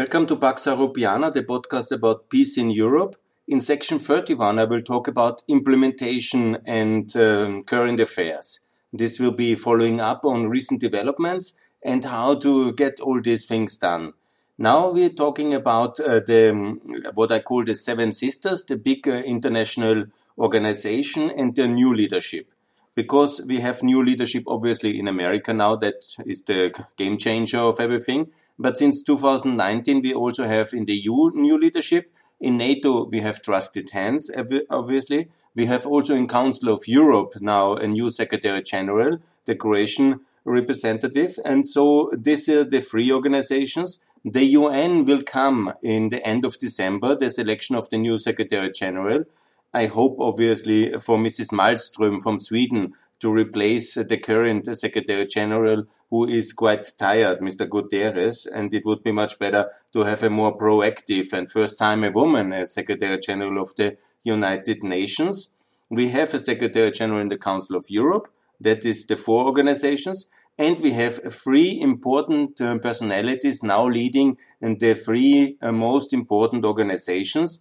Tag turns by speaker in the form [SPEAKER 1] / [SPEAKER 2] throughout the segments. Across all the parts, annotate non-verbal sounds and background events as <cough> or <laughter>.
[SPEAKER 1] Welcome to Pax Europiana, the podcast about peace in Europe. In section 31, I will talk about implementation and um, current affairs. This will be following up on recent developments and how to get all these things done. Now we're talking about uh, the um, what I call the Seven Sisters, the big uh, international organization and their new leadership. Because we have new leadership, obviously in America now, that is the game changer of everything. But since 2019, we also have in the EU new leadership. In NATO, we have trusted hands, obviously. We have also in Council of Europe now a new Secretary General, the Croatian representative. And so this is the three organizations. The UN will come in the end of December, the selection of the new Secretary General. I hope, obviously, for Mrs. Malmström from Sweden to replace the current Secretary General, who is quite tired, Mr. Guterres, and it would be much better to have a more proactive and first time a woman as Secretary General of the United Nations. We have a Secretary General in the Council of Europe, that is the four organizations, and we have three important uh, personalities now leading the three uh, most important organizations.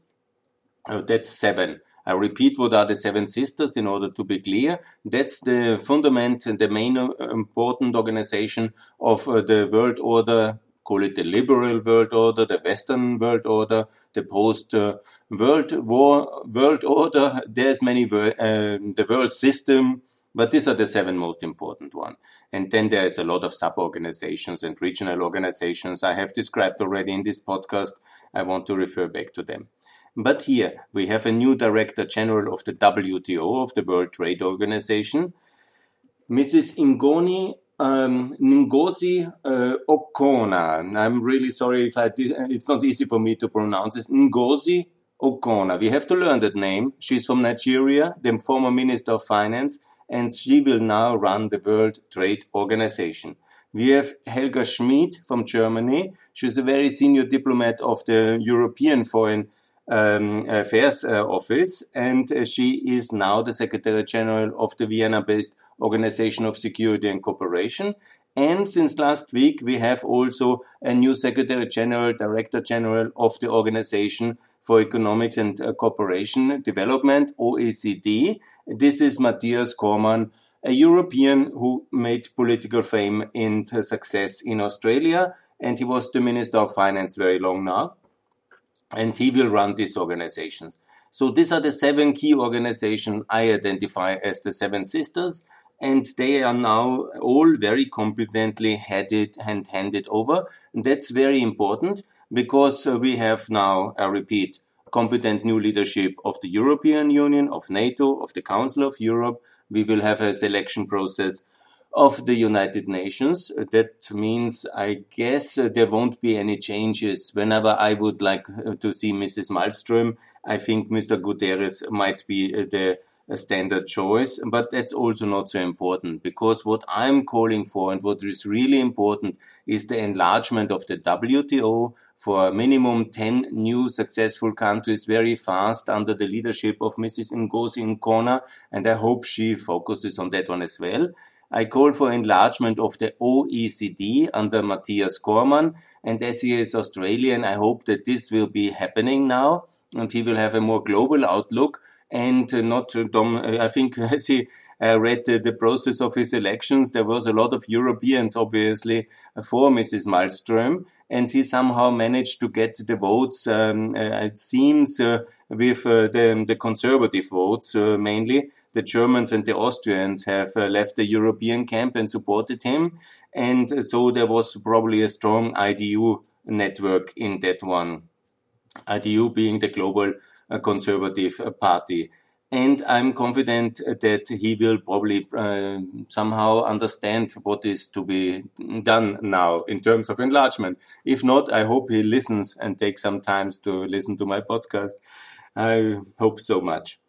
[SPEAKER 1] Uh, that's seven. I repeat what are the seven sisters in order to be clear. That's the fundament and the main uh, important organization of uh, the world order. Call it the liberal world order, the Western world order, the post uh, world war world order. There's many uh, the world system, but these are the seven most important ones. And then there is a lot of sub-organizations and regional organizations I have described already in this podcast. I want to refer back to them. But here we have a new Director General of the WTO, of the World Trade Organization, Mrs. Ingoni um, Ngozi uh, Okona. I'm really sorry if I it's not easy for me to pronounce this. Ngozi Okona. We have to learn that name. She's from Nigeria, the former Minister of Finance, and she will now run the World Trade Organization. We have Helga Schmid from Germany. She's a very senior diplomat of the European Foreign um, Affairs uh, Office, and uh, she is now the Secretary General of the Vienna-based Organization of Security and Cooperation. And since last week, we have also a new Secretary General, Director General of the Organization for Economics and uh, Cooperation Development, OECD. This is Matthias Cormann, a European who made political fame and success in Australia, and he was the Minister of Finance very long now and he will run these organizations. So these are the seven key organizations I identify as the Seven Sisters, and they are now all very competently headed and handed over. And that's very important because uh, we have now, I repeat, competent new leadership of the European Union, of NATO, of the Council of Europe. We will have a selection process of the United Nations. That means, I guess, uh, there won't be any changes. Whenever I would like uh, to see Mrs. Malmström, I think Mr. Guterres might be uh, the standard choice, but that's also not so important because what I'm calling for and what is really important is the enlargement of the WTO for a minimum 10 new successful countries very fast under the leadership of Mrs. Ngozi Nkona, and I hope she focuses on that one as well. I call for enlargement of the OECD under Matthias Cormann. And as he is Australian, I hope that this will be happening now and he will have a more global outlook and not dom- I think <laughs> as he uh, read the, process of his elections, there was a lot of Europeans, obviously, for Mrs. Malmström, and he somehow managed to get the votes. Um, uh, it seems uh, with uh, the, the conservative votes uh, mainly, the Germans and the Austrians have uh, left the European camp and supported him. And so there was probably a strong IDU network in that one. IDU being the global uh, conservative uh, party. And I'm confident that he will probably uh, somehow understand what is to be done now in terms of enlargement. If not, I hope he listens and takes some time to listen to my podcast. I hope so much.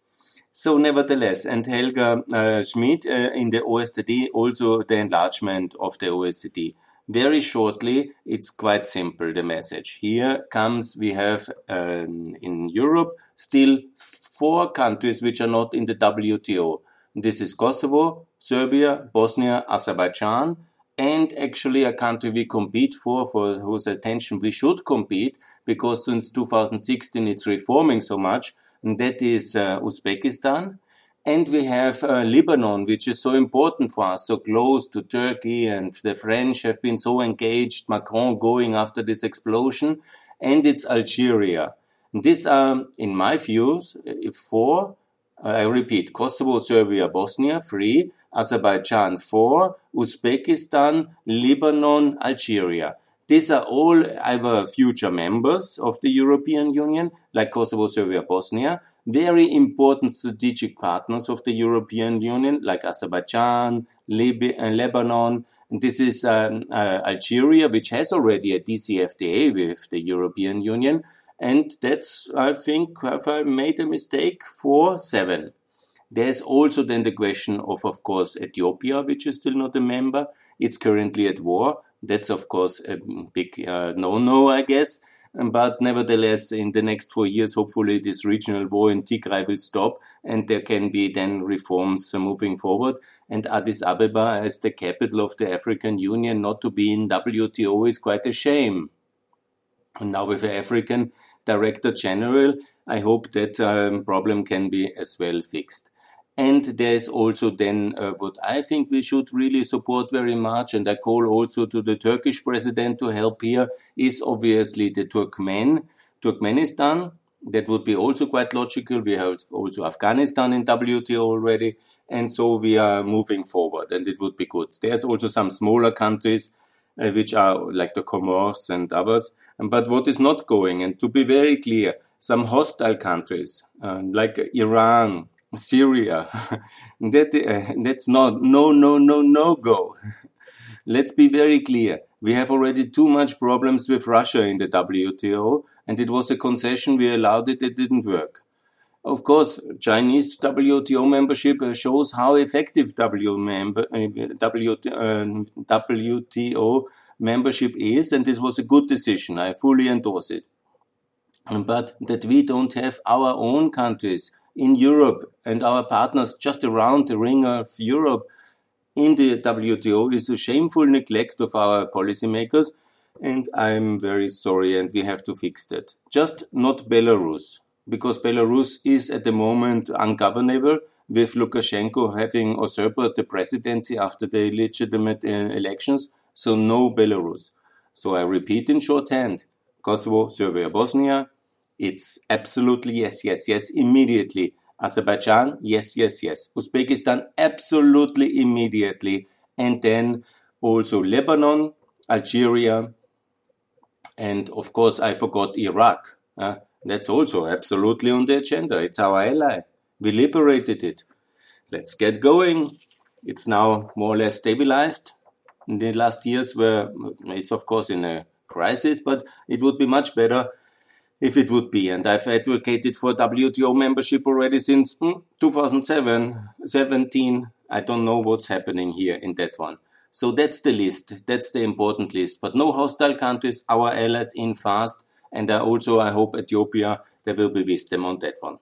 [SPEAKER 1] So nevertheless, and Helga uh, Schmid uh, in the OECD, also the enlargement of the OECD. Very shortly, it's quite simple, the message. Here comes, we have um, in Europe still four countries which are not in the WTO. This is Kosovo, Serbia, Bosnia, Azerbaijan, and actually a country we compete for, for whose attention we should compete, because since 2016 it's reforming so much, and that is uh, Uzbekistan. And we have uh, Lebanon, which is so important for us, so close to Turkey, and the French have been so engaged, Macron going after this explosion, and it's Algeria. These are, in my views, four, I repeat, Kosovo, Serbia, Bosnia, three, Azerbaijan, four, Uzbekistan, Lebanon, Algeria. These are all either future members of the European Union, like Kosovo, Serbia, Bosnia, very important strategic partners of the European Union, like Azerbaijan, Lib- uh, Lebanon. And this is um, uh, Algeria, which has already a DCFTA with the European Union. And that's, I think, have I made a mistake? Four, seven. There's also then the question of, of course, Ethiopia, which is still not a member. It's currently at war. That's, of course, a big uh, no-no, I guess. But nevertheless, in the next four years, hopefully this regional war in Tigray will stop and there can be then reforms moving forward. And Addis Ababa as the capital of the African Union not to be in WTO is quite a shame. And now with the African Director General, I hope that um, problem can be as well fixed. And there's also then uh, what I think we should really support very much, and I call also to the Turkish president to help here, is obviously the Turkmen, Turkmenistan. That would be also quite logical. We have also Afghanistan in WTO already, and so we are moving forward, and it would be good. There's also some smaller countries, uh, which are like the Comoros and others, but what is not going, and to be very clear, some hostile countries, uh, like Iran, Syria. <laughs> that, uh, that's not, no, no, no, no go. <laughs> Let's be very clear. We have already too much problems with Russia in the WTO, and it was a concession we allowed it, it didn't work. Of course, Chinese WTO membership uh, shows how effective w member, uh, WTO membership is, and this was a good decision. I fully endorse it. But that we don't have our own countries in Europe and our partners just around the ring of Europe in the WTO is a shameful neglect of our policymakers, and I'm very sorry, and we have to fix that. Just not Belarus, because Belarus is at the moment ungovernable, with Lukashenko having usurped the presidency after the legitimate uh, elections, so no Belarus. So I repeat in shorthand Kosovo, Serbia, Bosnia, it's absolutely yes, yes, yes, immediately. Azerbaijan, yes, yes, yes. Uzbekistan, absolutely immediately. And then also Lebanon, Algeria, and of course, I forgot Iraq. Uh, that's also absolutely on the agenda. It's our ally. We liberated it. Let's get going. It's now more or less stabilized. In the last years, where it's of course in a crisis, but it would be much better if it would be. And I've advocated for WTO membership already since hmm, 2007, 17. I don't know what's happening here in that one. So that's the list. That's the important list. But no hostile countries, our allies in fast. And I also, I hope Ethiopia, there will be wisdom on that one.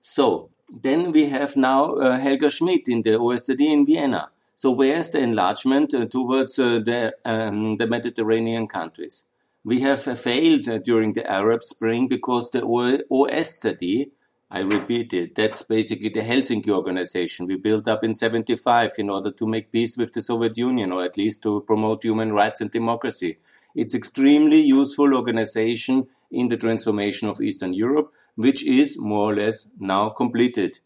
[SPEAKER 1] So then we have now uh, Helga Schmid in the OSCE in Vienna. So where's the enlargement uh, towards uh, the, um, the Mediterranean countries? We have failed during the Arab Spring because the OSCE, I repeat it, that's basically the Helsinki organization we built up in 75 in order to make peace with the Soviet Union or at least to promote human rights and democracy. It's extremely useful organization in the transformation of Eastern Europe, which is more or less now completed.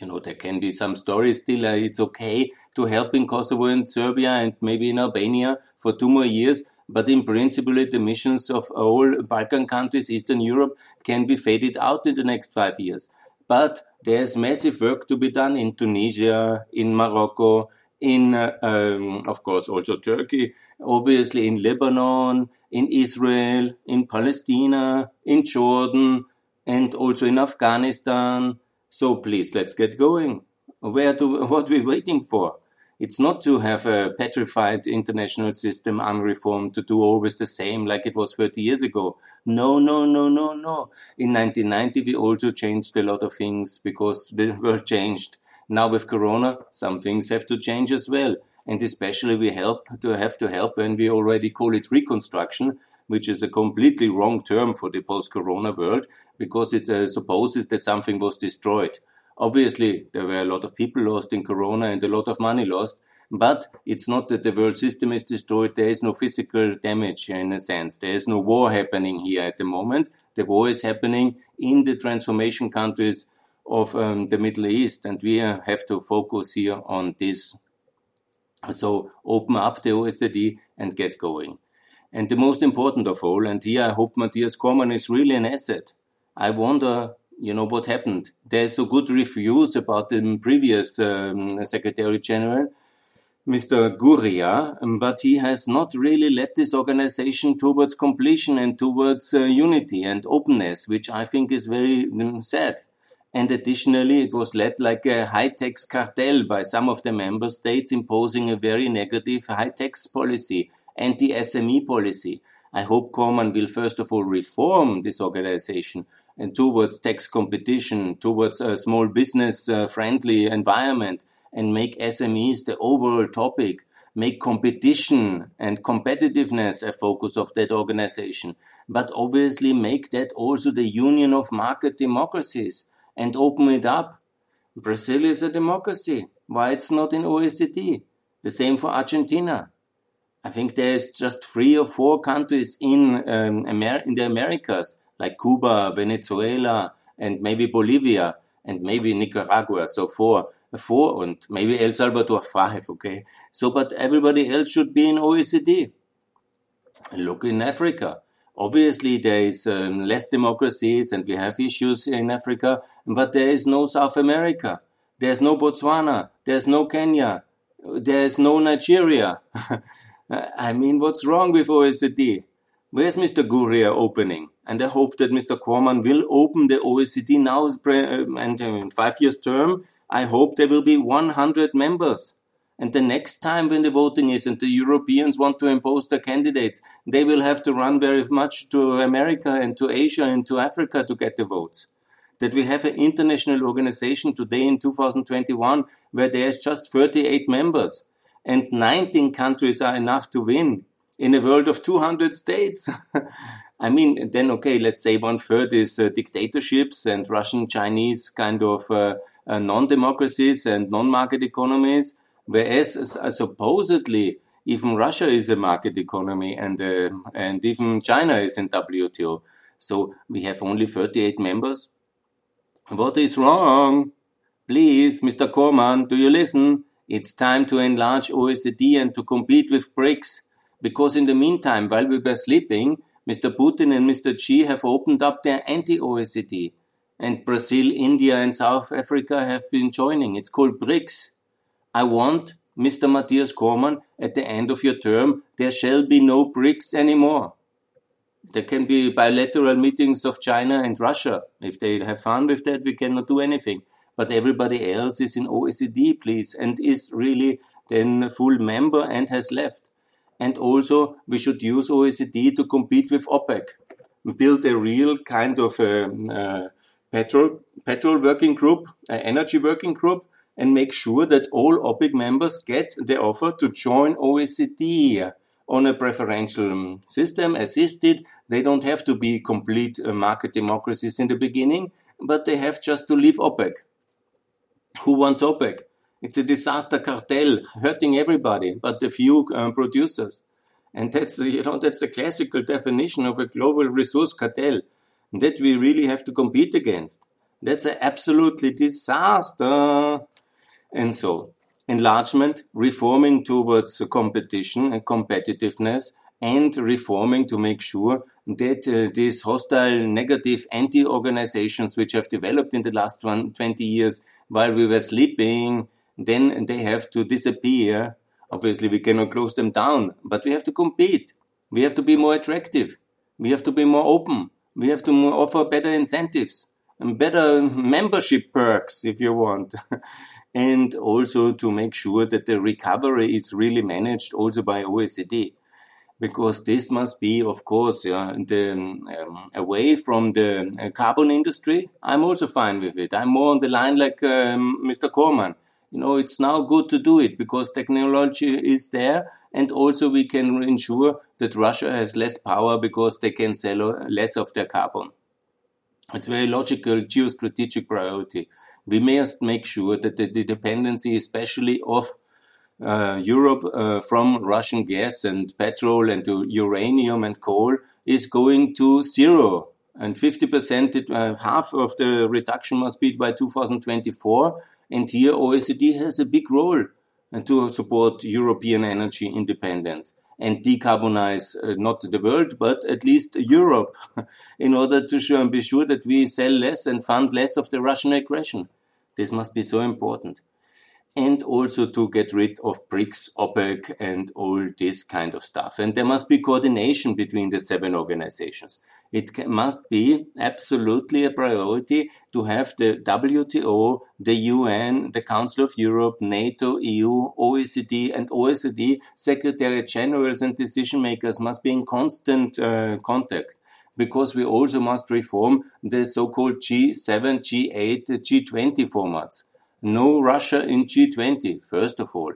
[SPEAKER 1] You know, there can be some stories still. Uh, it's okay to help in Kosovo and Serbia and maybe in Albania for two more years but in principle, the emissions of all Balkan countries, Eastern Europe, can be faded out in the next five years. But there's massive work to be done in Tunisia, in Morocco, in, uh, um, of course, also Turkey, obviously in Lebanon, in Israel, in Palestine, in Jordan, and also in Afghanistan. So please, let's get going. Where to, <laughs> what are we waiting for? It's not to have a petrified international system unreformed to do always the same like it was 30 years ago. No, no, no, no, no. In 1990, we also changed a lot of things because the world changed. Now with Corona, some things have to change as well. And especially we help to have to help when we already call it reconstruction, which is a completely wrong term for the post-corona world because it uh, supposes that something was destroyed. Obviously, there were a lot of people lost in corona and a lot of money lost, but it's not that the world system is destroyed. There is no physical damage in a sense. There is no war happening here at the moment. The war is happening in the transformation countries of um, the Middle East, and we have to focus here on this. So open up the OECD and get going. And the most important of all, and here I hope Matthias Cormann is really an asset. I wonder, you know, what happened. There's so good reviews about the previous um, Secretary General, Mr. Gurria, but he has not really led this organization towards completion and towards uh, unity and openness, which I think is very um, sad. And additionally, it was led like a high tax cartel by some of the member states imposing a very negative high tax policy, anti SME policy. I hope Cormann will first of all reform this organization and towards tax competition, towards a small business uh, friendly environment and make SMEs the overall topic, make competition and competitiveness a focus of that organization, but obviously make that also the union of market democracies and open it up. Brazil is a democracy. Why it's not in OECD? The same for Argentina. I think there's just three or four countries in um, Amer- in the Americas, like Cuba, Venezuela, and maybe Bolivia, and maybe Nicaragua. So four, four, and maybe El Salvador five. Okay. So, but everybody else should be in OECD. Look in Africa. Obviously, there is um, less democracies and we have issues in Africa, but there is no South America. There's no Botswana. There's no Kenya. There's no Nigeria. <laughs> I mean, what's wrong with OECD? Where's Mr. Gurria opening? And I hope that Mr. Cormann will open the OECD now uh, and uh, in five years term. I hope there will be 100 members. And the next time when the voting is and the Europeans want to impose their candidates, they will have to run very much to America and to Asia and to Africa to get the votes. That we have an international organization today in 2021 where there's just 38 members and 19 countries are enough to win in a world of 200 states. <laughs> I mean, then okay, let's say one third is uh, dictatorships and Russian, Chinese kind of uh, uh, non-democracies and non-market economies Whereas uh, supposedly even Russia is a market economy and uh, and even China is in WTO. So we have only 38 members. What is wrong? Please, Mr. Cormann, do you listen? It's time to enlarge OECD and to compete with BRICS. Because in the meantime, while we were sleeping, Mr. Putin and Mr. Xi have opened up their anti-OECD. And Brazil, India and South Africa have been joining. It's called BRICS. I want, Mr. Matthias Cormann, at the end of your term, there shall be no BRICS anymore. There can be bilateral meetings of China and Russia. If they have fun with that, we cannot do anything. But everybody else is in OECD, please, and is really then a full member and has left. And also, we should use OECD to compete with OPEC. Build a real kind of a, um, uh, petrol, petrol working group, energy working group, and make sure that all OPEC members get the offer to join OECD on a preferential system, assisted. They don't have to be complete uh, market democracies in the beginning, but they have just to leave OPEC. Who wants OPEC? It's a disaster cartel hurting everybody but the few um, producers. And that's, you know, that's the classical definition of a global resource cartel that we really have to compete against. That's an absolutely disaster. And so, enlargement, reforming towards competition and competitiveness, and reforming to make sure that uh, these hostile, negative anti-organizations which have developed in the last one, 20 years while we were sleeping, then they have to disappear. Obviously, we cannot close them down, but we have to compete. We have to be more attractive. We have to be more open. We have to offer better incentives and better membership perks, if you want. <laughs> and also to make sure that the recovery is really managed also by OECD. Because this must be, of course, yeah, the, um, away from the uh, carbon industry. I'm also fine with it. I'm more on the line like um, Mr. Cormann. You know, it's now good to do it because technology is there and also we can ensure that Russia has less power because they can sell less of their carbon. It's very logical geostrategic priority. We must make sure that the, the dependency, especially of uh, Europe uh, from Russian gas and petrol and to uranium and coal, is going to zero. And 50%, uh, half of the reduction must be by 2024. And here OECD has a big role uh, to support European energy independence and decarbonize uh, not the world, but at least Europe, <laughs> in order to show and be sure that we sell less and fund less of the Russian aggression. This must be so important. And also to get rid of BRICS, OPEC, and all this kind of stuff. And there must be coordination between the seven organizations. It must be absolutely a priority to have the WTO, the UN, the Council of Europe, NATO, EU, OECD, and OECD secretary generals and decision makers must be in constant uh, contact because we also must reform the so-called G7, G8, G20 formats. No Russia in G20, first of all.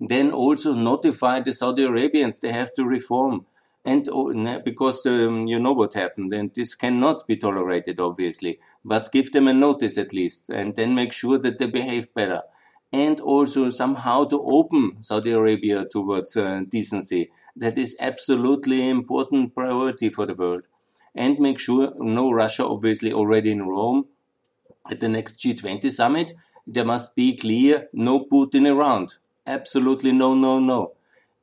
[SPEAKER 1] Then also notify the Saudi Arabians they have to reform and oh, because um, you know what happened and this cannot be tolerated obviously but give them a notice at least and then make sure that they behave better. And also somehow to open saudi arabia towards uh, decency. That is absolutely important priority for the world. And make sure no russia obviously already in rome at the next g20 summit there must be clear no putin around absolutely no no no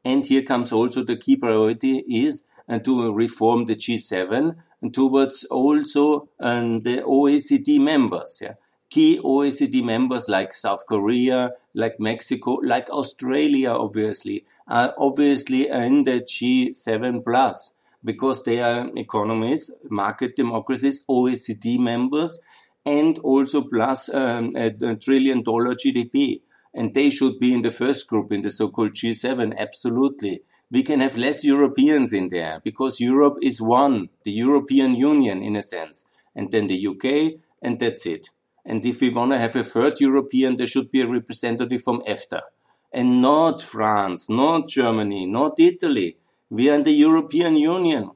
[SPEAKER 1] and here comes also the key priority is uh, to reform the G7 and towards also um, the OECD members. Yeah? Key OECD members like South Korea, like Mexico, like Australia, obviously, are obviously in the G7 plus because they are economies, market democracies, OECD members, and also plus um, a, trillion dollar GDP and they should be in the first group in the so-called G7. Absolutely. We can have less Europeans in there because Europe is one, the European Union in a sense, and then the UK, and that's it. And if we want to have a third European, there should be a representative from EFTA. And not France, not Germany, not Italy. We are in the European Union.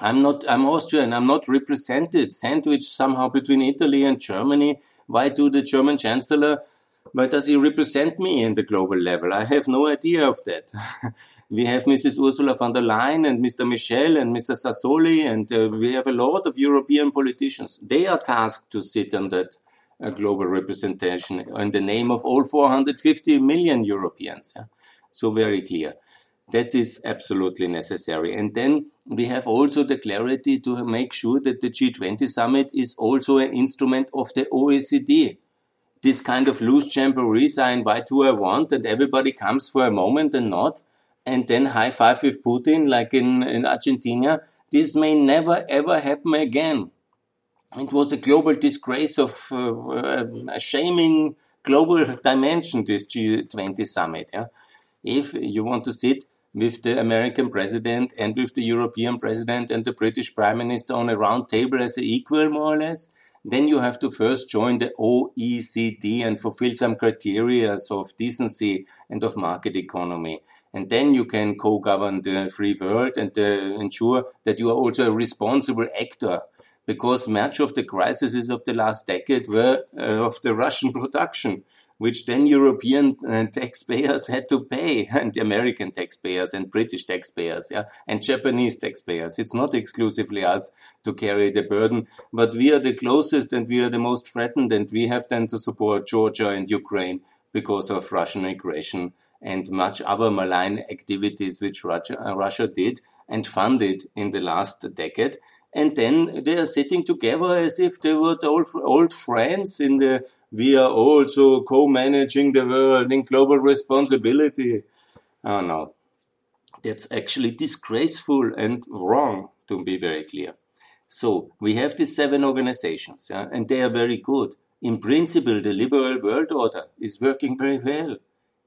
[SPEAKER 1] I'm not, I'm Austrian, I'm not represented, sandwiched somehow between Italy and Germany. Why do the German Chancellor why does he represent me in the global level? I have no idea of that. <laughs> we have Mrs. Ursula von der Leyen and Mr. Michel and Mr. Sassoli, and uh, we have a lot of European politicians. They are tasked to sit on that uh, global representation in the name of all 450 million Europeans. Yeah? So very clear. That is absolutely necessary. And then we have also the clarity to make sure that the G20 summit is also an instrument of the OECD this kind of loose jamborees I invite who I want and everybody comes for a moment and not, and then high five with Putin like in, in Argentina, this may never ever happen again. It was a global disgrace of uh, a shaming global <laughs> dimension, this G20 summit. Yeah? If you want to sit with the American president and with the European president and the British prime minister on a round table as an equal, more or less, then you have to first join the OECD and fulfill some criteria of decency and of market economy. And then you can co-govern the free world and uh, ensure that you are also a responsible actor because much of the crises of the last decade were uh, of the Russian <laughs> production which then European uh, taxpayers had to pay, <laughs> and the American taxpayers and British taxpayers, yeah, and Japanese taxpayers. It's not exclusively us to carry the burden, but we are the closest and we are the most threatened, and we have then to support Georgia and Ukraine because of Russian aggression and much other malign activities which Russia, uh, Russia did and funded in the last decade and then they are sitting together as if they were the old, old friends in the we are also co-managing the world in global responsibility. Oh no, that's actually disgraceful and wrong, to be very clear. So we have these seven organizations, yeah, and they are very good. In principle, the liberal world order is working very well.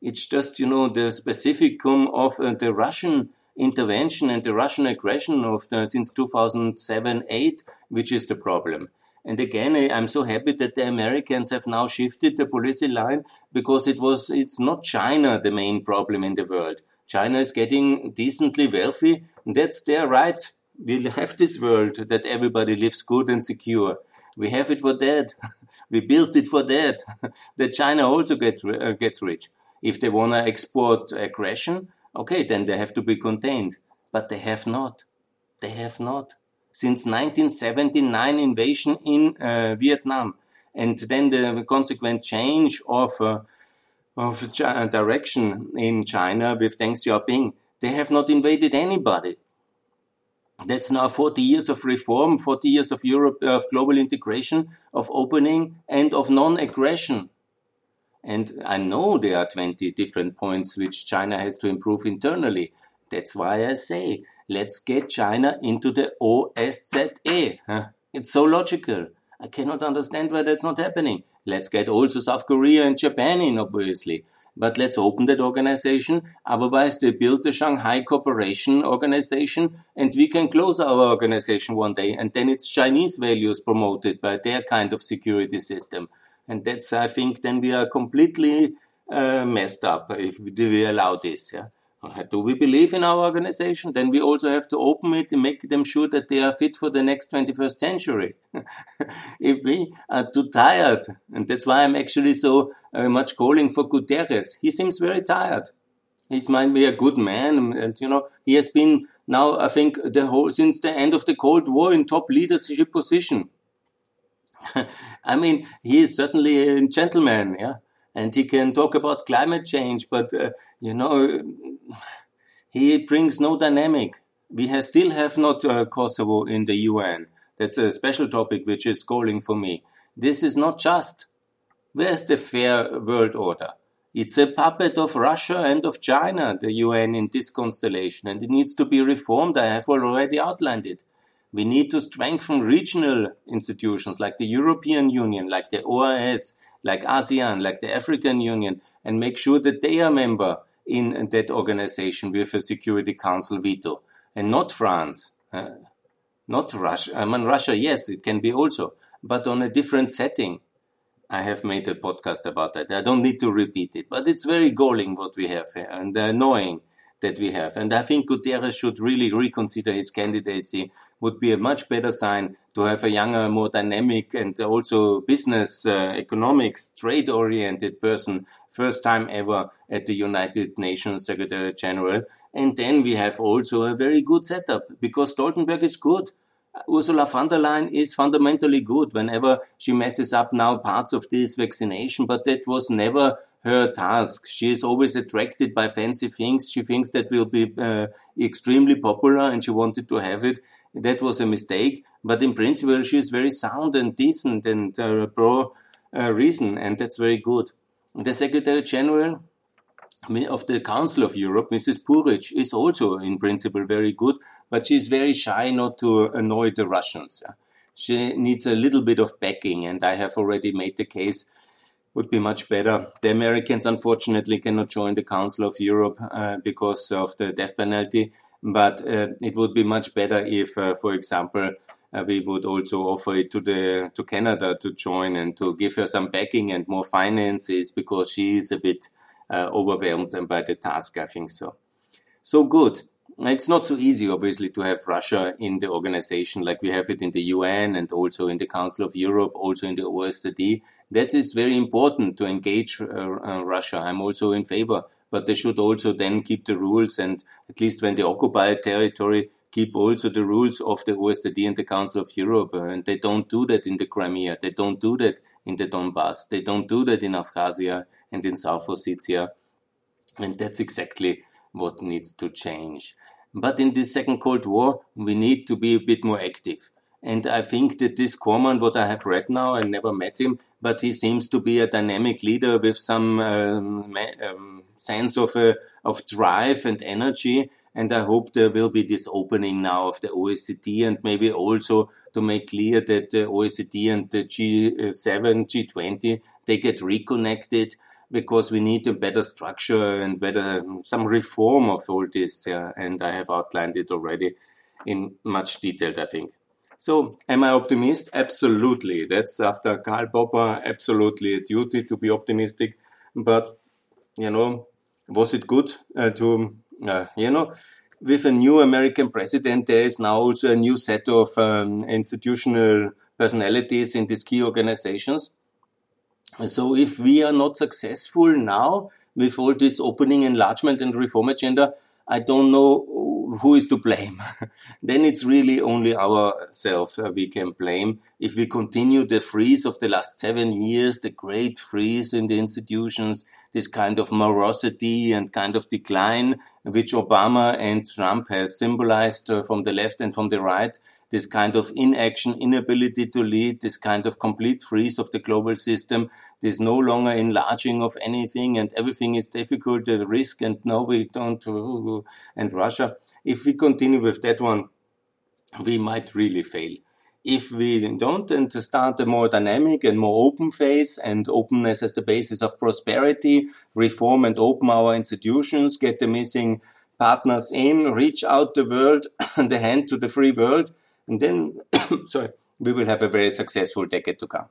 [SPEAKER 1] It's just, you know, the specificum of uh, the Russian intervention and the Russian aggression of the, since 2007-8, which is the problem. And again, I'm so happy that the Americans have now shifted the policy line because it was, it's not China the main problem in the world. China is getting decently wealthy. And that's their right. We'll have this world that everybody lives good and secure. We have it for that. <laughs> we built it for that. <laughs> that China also gets, uh, gets rich. If they want to export aggression, okay, then they have to be contained. But they have not. They have not. Since 1979 invasion in uh, Vietnam, and then the consequent change of uh, of direction in China with Deng Xiaoping, they have not invaded anybody. That's now 40 years of reform, 40 years of Europe, of global integration, of opening, and of non-aggression. And I know there are 20 different points which China has to improve internally. That's why I say, let's get China into the OSZE. It's so logical. I cannot understand why that's not happening. Let's get also South Korea and Japan in, obviously. But let's open that organization. Otherwise, they build the Shanghai Cooperation Organization and we can close our organization one day. And then it's Chinese values promoted by their kind of security system. And that's, I think, then we are completely uh, messed up if we allow this. Yeah? Do we believe in our organization? Then we also have to open it and make them sure that they are fit for the next 21st century. <laughs> if we are too tired, and that's why I'm actually so uh, much calling for Guterres. He seems very tired. He might be a good man, and you know he has been now. I think the whole since the end of the Cold War in top leadership position. <laughs> I mean, he is certainly a gentleman, yeah, and he can talk about climate change, but uh, you know, he brings no dynamic. We have still have not uh, Kosovo in the UN. That's a special topic which is calling for me. This is not just. Where's the fair world order? It's a puppet of Russia and of China, the UN in this constellation, and it needs to be reformed. I have already outlined it. We need to strengthen regional institutions like the European Union, like the OAS, like ASEAN, like the African Union, and make sure that they are member in that organization with a Security Council veto, and not France, uh, not Russia. I mean, Russia, yes, it can be also, but on a different setting. I have made a podcast about that. I don't need to repeat it, but it's very galling what we have here and annoying that we have. And I think Guterres should really reconsider his candidacy. Would be a much better sign to have a younger, more dynamic and also business, uh, economics, trade oriented person, first time ever at the United Nations Secretary General. And then we have also a very good setup because Stoltenberg is good. Ursula von der Leyen is fundamentally good whenever she messes up now parts of this vaccination, but that was never her task. She is always attracted by fancy things. She thinks that will be uh, extremely popular and she wanted to have it. That was a mistake. But in principle, she is very sound and decent and uh, pro uh, reason, and that's very good. The Secretary General of the Council of Europe, Mrs. Buric, is also in principle very good, but she's very shy not to annoy the Russians. She needs a little bit of backing, and I have already made the case would be much better. The Americans, unfortunately, cannot join the Council of Europe uh, because of the death penalty. But uh, it would be much better if, uh, for example, uh, we would also offer it to the to Canada to join and to give her some backing and more finances because she is a bit uh, overwhelmed by the task. I think so. So good. It's not so easy, obviously, to have Russia in the organization like we have it in the UN and also in the Council of Europe, also in the OSCE. That is very important to engage uh, uh, Russia. I'm also in favor, but they should also then keep the rules and at least when they occupy a territory, keep also the rules of the OSCE and the Council of Europe. And they don't do that in the Crimea. They don't do that in the Donbass. They don't do that in Abkhazia and in South Ossetia. And that's exactly what needs to change. But in this second Cold War, we need to be a bit more active. And I think that this Cormann, what I have read now, I never met him, but he seems to be a dynamic leader with some um, um, sense of uh, of drive and energy. And I hope there will be this opening now of the OSCE and maybe also to make clear that the OSCE and the G7, G20, they get reconnected because we need a better structure and better some reform of all this. and I have outlined it already in much detail, I think. So, am I optimist? Absolutely. That's after Karl Popper, absolutely a duty to be optimistic. But, you know, was it good uh, to, uh, you know, with a new American president, there is now also a new set of um, institutional personalities in these key organizations. So if we are not successful now with all this opening enlargement and reform agenda, I don't know who is to blame? <laughs> then it's really only ourselves uh, we can blame. If we continue the freeze of the last seven years, the great freeze in the institutions, this kind of morosity and kind of decline, which Obama and Trump has symbolized uh, from the left and from the right, this kind of inaction, inability to lead, this kind of complete freeze of the global system, this no longer enlarging of anything and everything is difficult, the risk and no, we don't, and Russia. If we continue with that one, we might really fail. If we don't and to start a more dynamic and more open phase and openness as the basis of prosperity, reform and open our institutions, get the missing partners in, reach out the world, <coughs> the hand to the free world, and then, <coughs> sorry, we will have a very successful decade to come.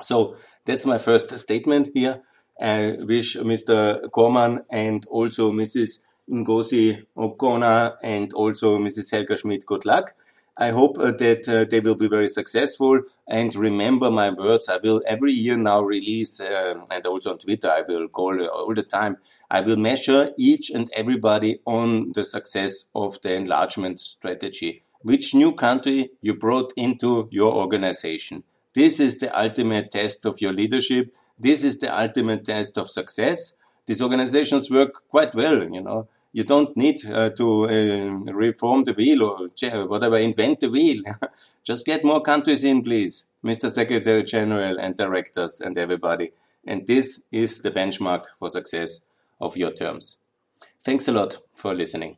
[SPEAKER 1] So that's my first statement here. I wish Mr. Cormann and also Mrs. Ngozi Okonjo and also Mrs. Helga Schmid good luck. I hope uh, that uh, they will be very successful and remember my words. I will every year now release, uh, and also on Twitter, I will call all the time. I will measure each and everybody on the success of the enlargement strategy which new country you brought into your organization. This is the ultimate test of your leadership. This is the ultimate test of success. These organizations work quite well, you know. You don't need uh, to uh, reform the wheel or whatever, invent the wheel. <laughs> Just get more countries in, please, Mr. Secretary General and directors and everybody. And this is the benchmark for success of your terms. Thanks a lot for listening.